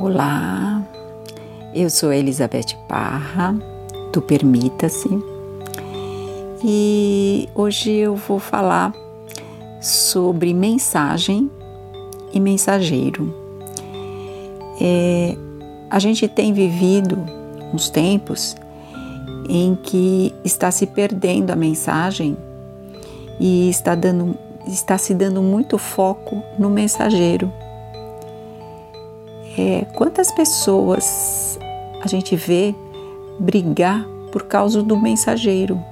Olá, eu sou Elizabeth Parra, do Permita-se, e hoje eu vou falar sobre mensagem e mensageiro. É, a gente tem vivido uns tempos em que está se perdendo a mensagem e está, dando, está se dando muito foco no mensageiro é, quantas pessoas a gente vê brigar por causa do mensageiro,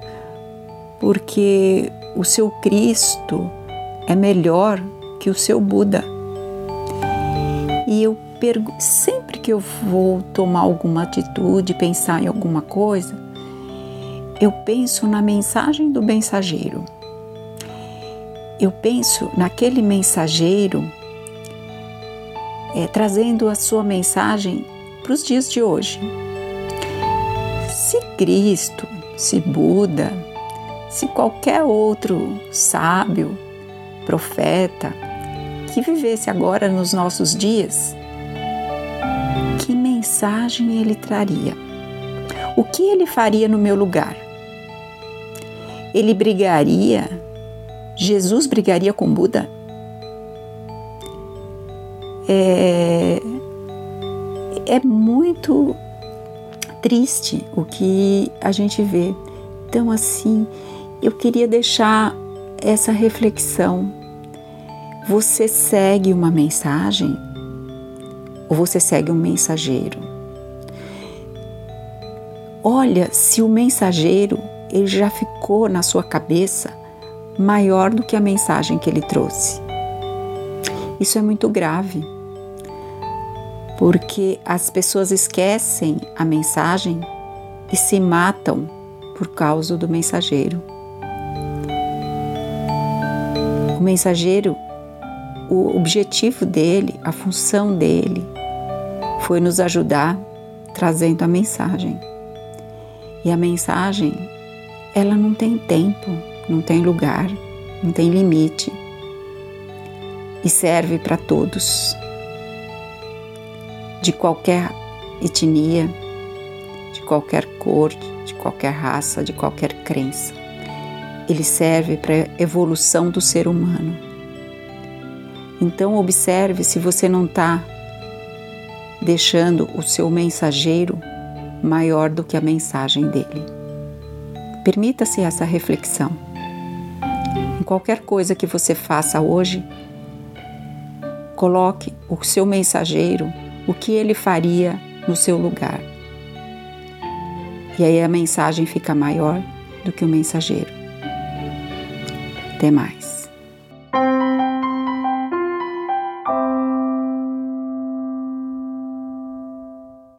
porque o seu Cristo é melhor que o seu Buda. E eu sempre que eu vou tomar alguma atitude, pensar em alguma coisa, eu penso na mensagem do mensageiro. Eu penso naquele mensageiro é, trazendo a sua mensagem para os dias de hoje. Se Cristo, se Buda, se qualquer outro sábio, profeta que vivesse agora nos nossos dias, que mensagem ele traria? O que ele faria no meu lugar? Ele brigaria? Jesus brigaria com Buda? É, é muito triste o que a gente vê. Então, assim, eu queria deixar essa reflexão. Você segue uma mensagem ou você segue um mensageiro? Olha se o mensageiro ele já ficou na sua cabeça maior do que a mensagem que ele trouxe. Isso é muito grave porque as pessoas esquecem a mensagem e se matam por causa do mensageiro. O mensageiro, o objetivo dele, a função dele, foi nos ajudar trazendo a mensagem. E a mensagem, ela não tem tempo, não tem lugar, não tem limite e serve para todos de qualquer etnia, de qualquer cor, de qualquer raça, de qualquer crença. Ele serve para a evolução do ser humano. Então, observe se você não está deixando o seu mensageiro maior do que a mensagem dele. Permita-se essa reflexão. Em qualquer coisa que você faça hoje, coloque o seu mensageiro o que ele faria no seu lugar. E aí a mensagem fica maior do que o mensageiro. Até mais.